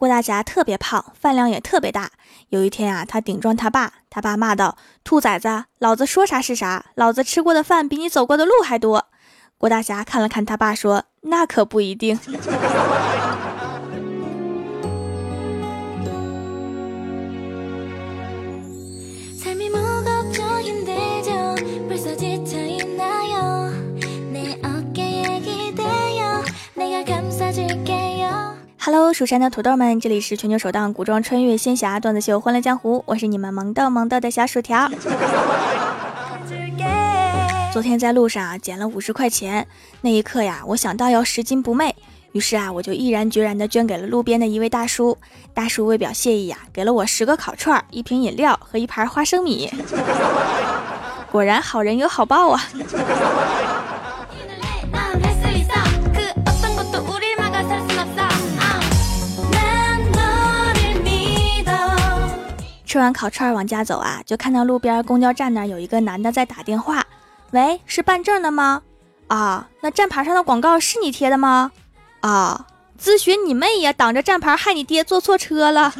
郭大侠特别胖，饭量也特别大。有一天啊，他顶撞他爸，他爸骂道：“兔崽子，老子说啥是啥，老子吃过的饭比你走过的路还多。”郭大侠看了看他爸，说：“那可不一定。” Hello，蜀山的土豆们，这里是全球首档古装穿越仙侠段子秀《欢乐江湖》，我是你们萌豆萌豆的小薯条。昨天在路上，捡了五十块钱，那一刻呀，我想到要拾金不昧，于是啊，我就毅然决然地捐给了路边的一位大叔。大叔为表谢意呀，给了我十个烤串、一瓶饮料和一盘花生米。果然好人有好报啊！吃完烤串往家走啊，就看到路边公交站那有一个男的在打电话。喂，是办证的吗？啊，那站牌上的广告是你贴的吗？啊，咨询你妹呀！挡着站牌害你爹坐错车了。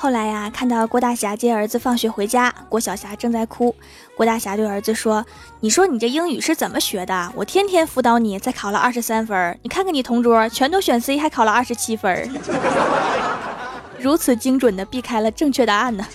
后来呀，看到郭大侠接儿子放学回家，郭小霞正在哭。郭大侠对儿子说：“你说你这英语是怎么学的？我天天辅导你，才考了二十三分。你看看你同桌，全都选 C，还考了二十七分，如此精准的避开了正确答案呢。”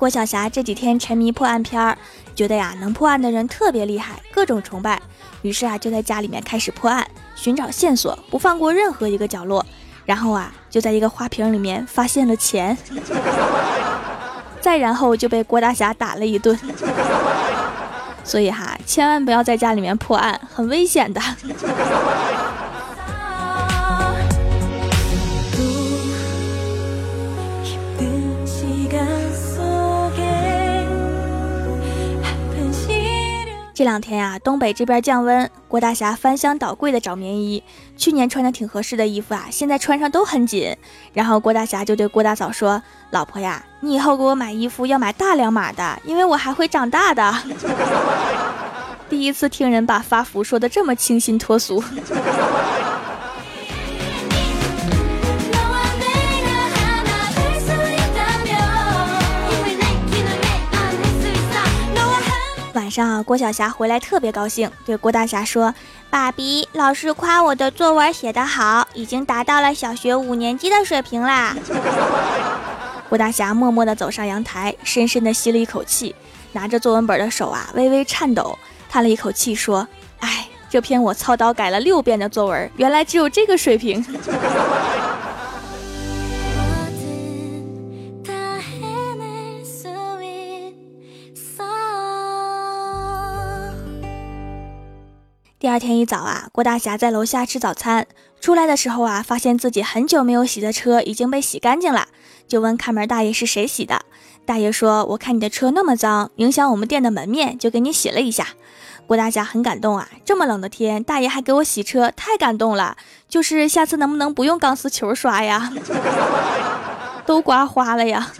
郭晓霞这几天沉迷破案片儿，觉得呀能破案的人特别厉害，各种崇拜。于是啊就在家里面开始破案，寻找线索，不放过任何一个角落。然后啊就在一个花瓶里面发现了钱，再然后就被郭大侠打了一顿。所以哈，千万不要在家里面破案，很危险的。这两天呀，东北这边降温，郭大侠翻箱倒柜的找棉衣。去年穿的挺合适的衣服啊，现在穿上都很紧。然后郭大侠就对郭大嫂说：“老婆呀，你以后给我买衣服要买大两码的，因为我还会长大的。”第一次听人把发福说的这么清新脱俗。晚上，郭晓霞回来特别高兴，对郭大侠说：“爸比，老师夸我的作文写得好，已经达到了小学五年级的水平啦。”郭大侠默默地走上阳台，深深地吸了一口气，拿着作文本的手啊微微颤抖，叹了一口气说：“哎，这篇我操刀改了六遍的作文，原来只有这个水平。” 天一早啊，郭大侠在楼下吃早餐，出来的时候啊，发现自己很久没有洗的车已经被洗干净了，就问看门大爷是谁洗的。大爷说：“我看你的车那么脏，影响我们店的门面，就给你洗了一下。”郭大侠很感动啊，这么冷的天，大爷还给我洗车，太感动了。就是下次能不能不用钢丝球刷呀？都刮花了呀。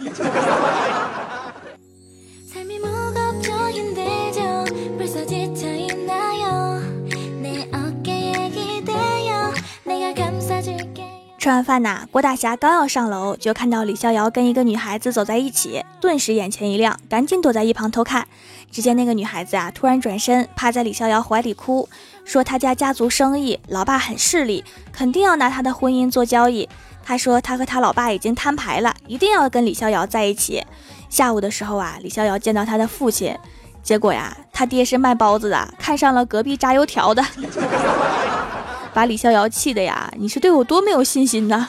吃完饭呐，郭大侠刚要上楼，就看到李逍遥跟一个女孩子走在一起，顿时眼前一亮，赶紧躲在一旁偷看。只见那个女孩子啊，突然转身趴在李逍遥怀里哭，说他家家族生意，老爸很势利，肯定要拿他的婚姻做交易。他说他和他老爸已经摊牌了，一定要跟李逍遥在一起。下午的时候啊，李逍遥见到他的父亲，结果呀，他爹是卖包子的，看上了隔壁炸油条的。把李逍遥气的呀！你是对我多没有信心呢？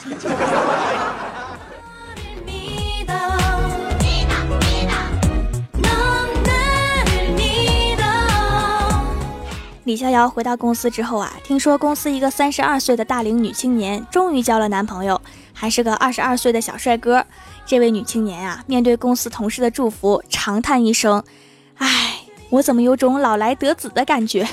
李逍遥回到公司之后啊，听说公司一个三十二岁的大龄女青年终于交了男朋友，还是个二十二岁的小帅哥。这位女青年啊，面对公司同事的祝福，长叹一声：“唉，我怎么有种老来得子的感觉？”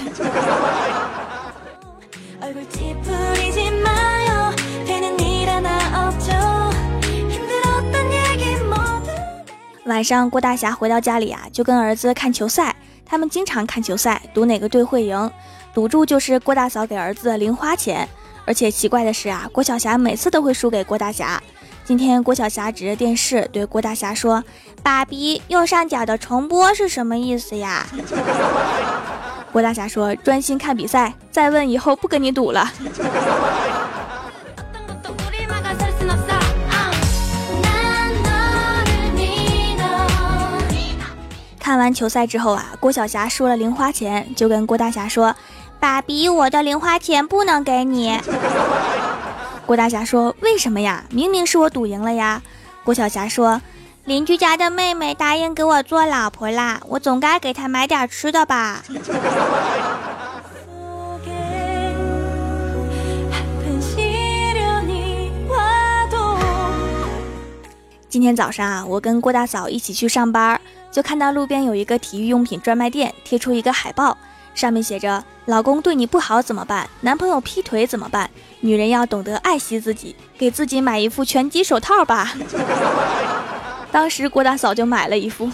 晚上，郭大侠回到家里啊，就跟儿子看球赛。他们经常看球赛，赌哪个队会赢，赌注就是郭大嫂给儿子的零花钱。而且奇怪的是啊，郭晓霞每次都会输给郭大侠。今天郭晓霞指着电视对郭大侠说：“爸比，右上角的重播是什么意思呀？” 郭大侠说：“专心看比赛，再问以后不跟你赌了。” 看完球赛之后啊，郭晓霞输了零花钱，就跟郭大侠说：“爸比，我的零花钱不能给你。” 郭大侠说：“为什么呀？明明是我赌赢了呀。”郭晓霞说：“邻居家的妹妹答应给我做老婆啦，我总该给她买点吃的吧。”今天早上啊，我跟郭大嫂一起去上班，就看到路边有一个体育用品专卖店贴出一个海报，上面写着：“老公对你不好怎么办？男朋友劈腿怎么办？女人要懂得爱惜自己，给自己买一副拳击手套吧。”当时郭大嫂就买了一副。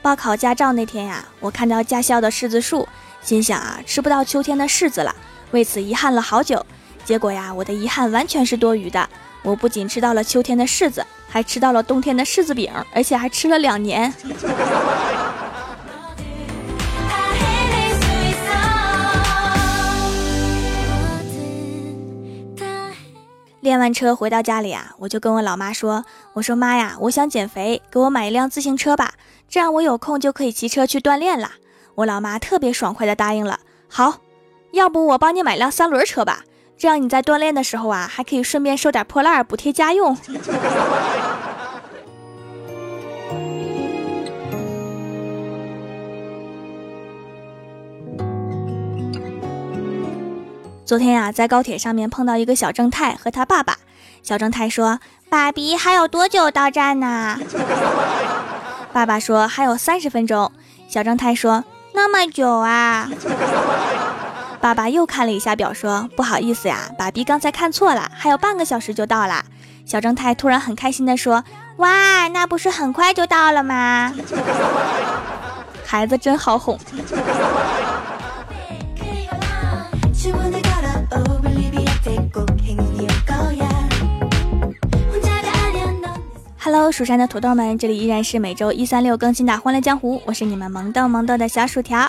报考驾照那天呀，我看到驾校的柿子树，心想啊，吃不到秋天的柿子了，为此遗憾了好久。结果呀，我的遗憾完全是多余的。我不仅吃到了秋天的柿子，还吃到了冬天的柿子饼，而且还吃了两年。练完车回到家里啊，我就跟我老妈说：“我说妈呀，我想减肥，给我买一辆自行车吧。”这样我有空就可以骑车去锻炼了。我老妈特别爽快的答应了。好，要不我帮你买辆三轮车吧，这样你在锻炼的时候啊，还可以顺便收点破烂补贴家用。昨天呀，在高铁上面碰到一个小正太和他爸爸。小正太说：“爸比，还有多久到站呢？” 爸爸说还有三十分钟，小正太说那么久啊？爸爸又看了一下表，说不好意思呀，爸比刚才看错了，还有半个小时就到了。小正太突然很开心的说，哇，那不是很快就到了吗？孩子真好哄。Hello，蜀山的土豆们，这里依然是每周一、三、六更新的《欢乐江湖》，我是你们萌豆萌豆的小薯条。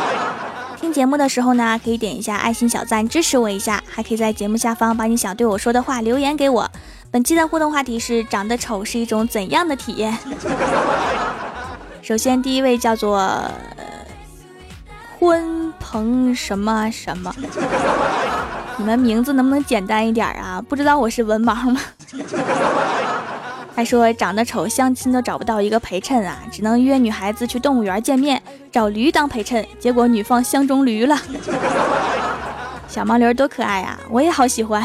听节目的时候呢，可以点一下爱心小赞支持我一下，还可以在节目下方把你想对我说的话留言给我。本期的互动话题是：长得丑是一种怎样的体验？首先，第一位叫做鲲鹏什么什么，你们名字能不能简单一点啊？不知道我是文盲吗？他说长得丑，相亲都找不到一个陪衬啊，只能约女孩子去动物园见面，找驴当陪衬。结果女方相中驴了，小毛驴多可爱啊，我也好喜欢。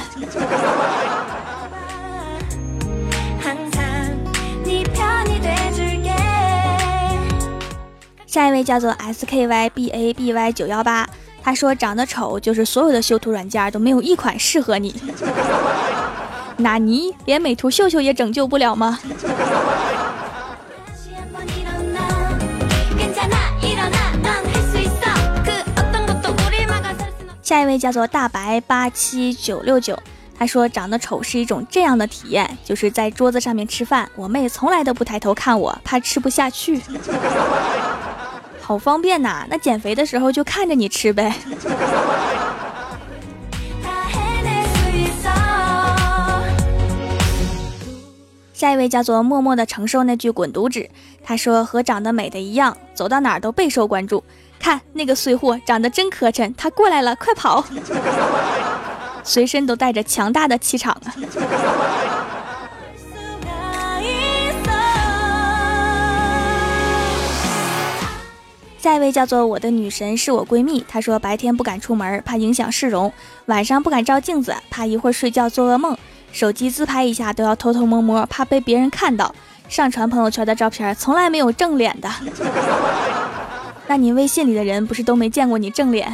下一位叫做 S K Y B A B Y 九幺八，他说长得丑就是所有的修图软件都没有一款适合你。那你连美图秀秀也拯救不了吗？下一位叫做大白八七九六九，他说长得丑是一种这样的体验，就是在桌子上面吃饭，我妹从来都不抬头看我，怕吃不下去。好方便呐，那减肥的时候就看着你吃呗。下一位叫做默默的承受那句滚犊子，他说和长得美的一样，走到哪儿都备受关注。看那个碎货长得真磕碜，他过来了，快跑！随身都带着强大的气场啊。下一位叫做我的女神是我闺蜜，她说白天不敢出门，怕影响市容；晚上不敢照镜子，怕一会儿睡觉做噩梦。手机自拍一下都要偷偷摸摸，怕被别人看到。上传朋友圈的照片从来没有正脸的。那你微信里的人不是都没见过你正脸？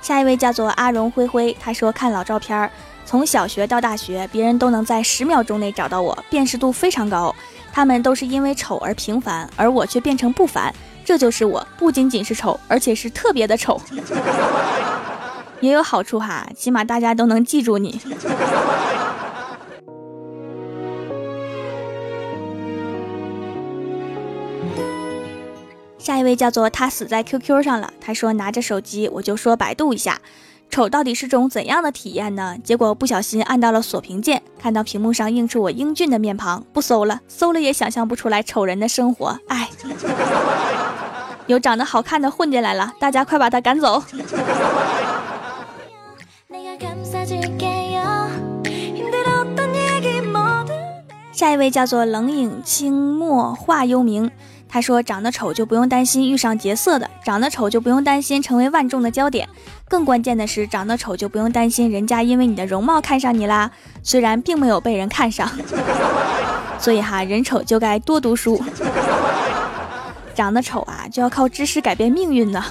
下一位叫做阿荣灰灰，他说看老照片，从小学到大学，别人都能在十秒钟内找到我，辨识度非常高。他们都是因为丑而平凡，而我却变成不凡。这就是我，不仅仅是丑，而且是特别的丑。也有好处哈，起码大家都能记住你。下一位叫做他死在 QQ 上了。他说拿着手机，我就说百度一下，丑到底是种怎样的体验呢？结果不小心按到了锁屏键，看到屏幕上映出我英俊的面庞，不搜了，搜了也想象不出来丑人的生活。哎，有长得好看的混进来了，大家快把他赶走。下一位叫做冷影清墨画幽冥。他说：“长得丑就不用担心遇上劫色的，长得丑就不用担心成为万众的焦点。更关键的是，长得丑就不用担心人家因为你的容貌看上你啦。虽然并没有被人看上，所以哈，人丑就该多读书。长得丑啊，就要靠知识改变命运呢。”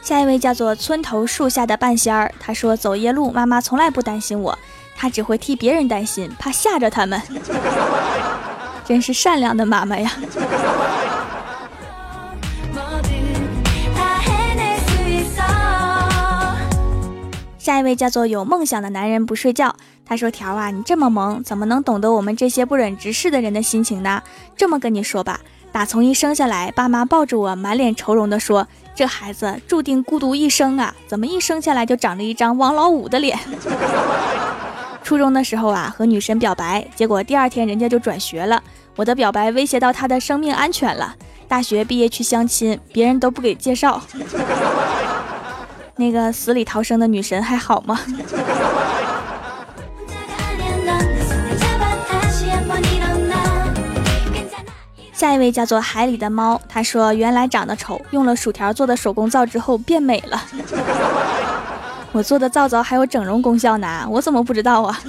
下一位叫做村头树下的半仙儿，他说走夜路，妈妈从来不担心我，她只会替别人担心，怕吓着他们。真是善良的妈妈呀！下一位叫做有梦想的男人不睡觉，他说条啊，你这么萌，怎么能懂得我们这些不忍直视的人的心情呢？这么跟你说吧，打从一生下来，爸妈抱着我，满脸愁容的说。这孩子注定孤独一生啊！怎么一生下来就长着一张王老五的脸？初中的时候啊，和女神表白，结果第二天人家就转学了。我的表白威胁到他的生命安全了。大学毕业去相亲，别人都不给介绍。那个死里逃生的女神还好吗？下一位叫做海里的猫，他说原来长得丑，用了薯条做的手工皂之后变美了。我做的皂皂还有整容功效呢，我怎么不知道啊？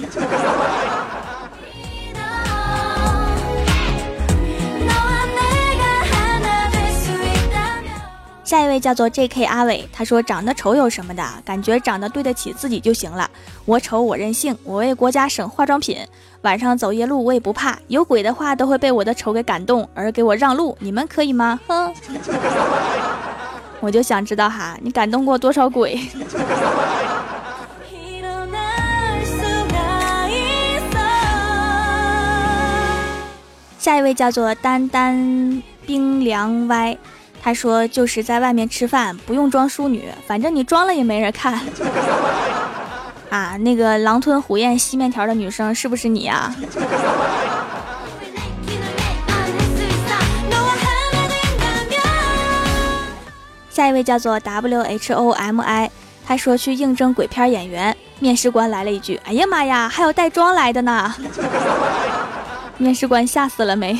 下一位叫做 J.K. 阿伟，他说长得丑有什么的？感觉长得对得起自己就行了。我丑我任性，我为国家省化妆品。晚上走夜路我也不怕，有鬼的话都会被我的丑给感动而给我让路。你们可以吗？哼！我就想知道哈，你感动过多少鬼？下一位叫做丹丹冰凉歪。他说：“就是在外面吃饭，不用装淑女，反正你装了也没人看。”啊，那个狼吞虎咽吸面条的女生是不是你啊？下一位叫做 W H O M I，他说去应征鬼片演员，面试官来了一句：“哎呀妈呀，还有带妆来的呢！” 面试官吓死了没？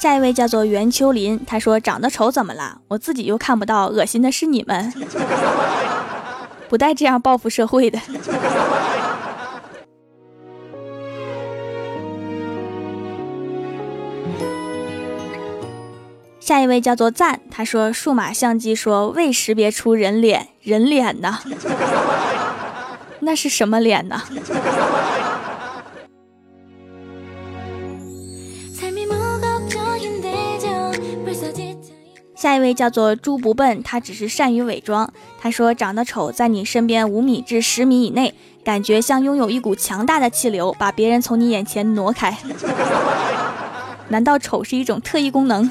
下一位叫做袁秋林，他说长得丑怎么了？我自己又看不到，恶心的是你们，不带这样报复社会的。下一位叫做赞，他说数码相机说未识别出人脸，人脸呢？那是什么脸呢？下一位叫做猪不笨，他只是善于伪装。他说长得丑，在你身边五米至十米以内，感觉像拥有一股强大的气流，把别人从你眼前挪开。难道丑是一种特异功能？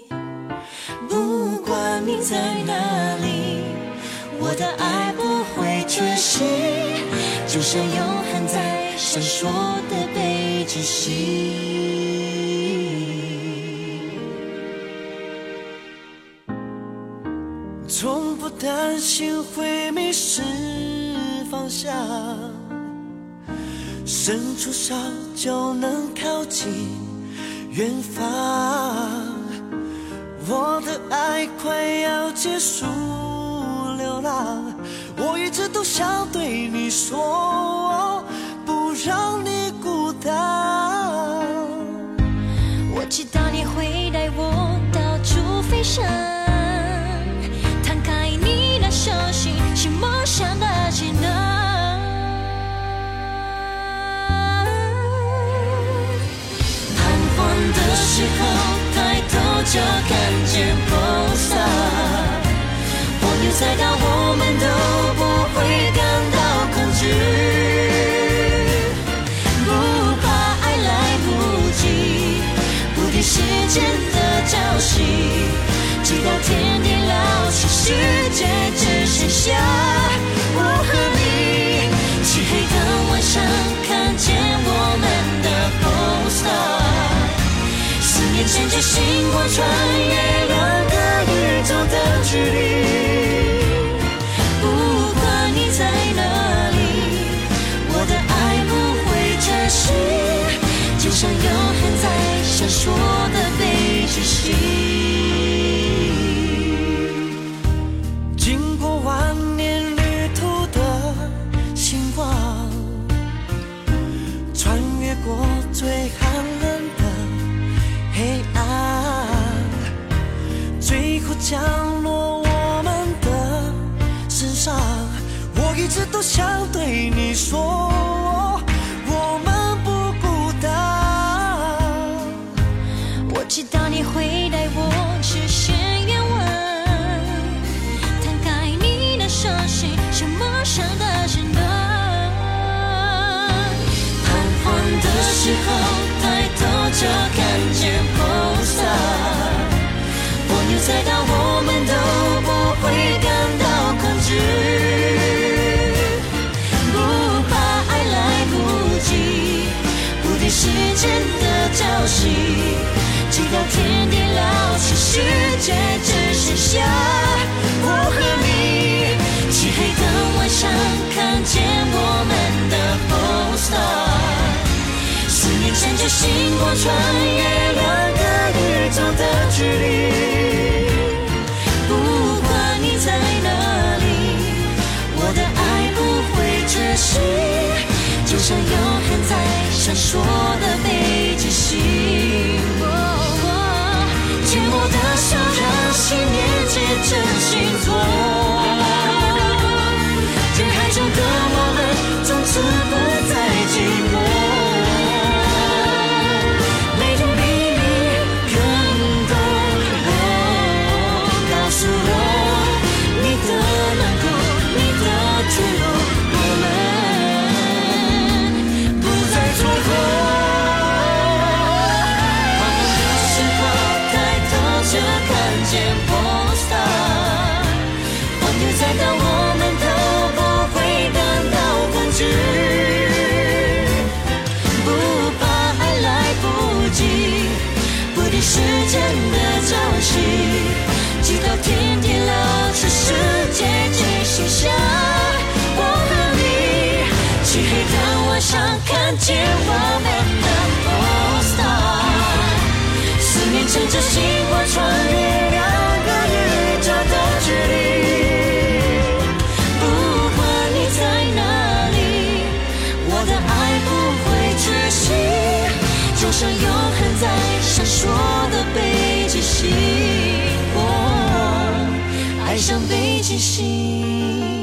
不管你在哪里，我的爱不会缺席，就像永恒在闪烁的北极星。从不担心会迷失方向，伸出手就能靠近远方。我的爱快要结束流浪，我一直都想对你说，不让你孤单。我知道你会带我到处飞翔，就看见风沙，朋友再到我们都不会感星光穿越两个宇宙的距离，不管你在哪里，我的爱不会缺席，就像永恒在闪烁。消息，直到天地老去，世界只剩下我和你。漆黑的晚上，看见我们的 f star，思念乘着星光穿越两个宇宙的距离。乘着星光穿越两个宇宙的距离。不管你在哪里，我的爱不会缺席，就像永恒在闪烁的北极星。爱上北极星。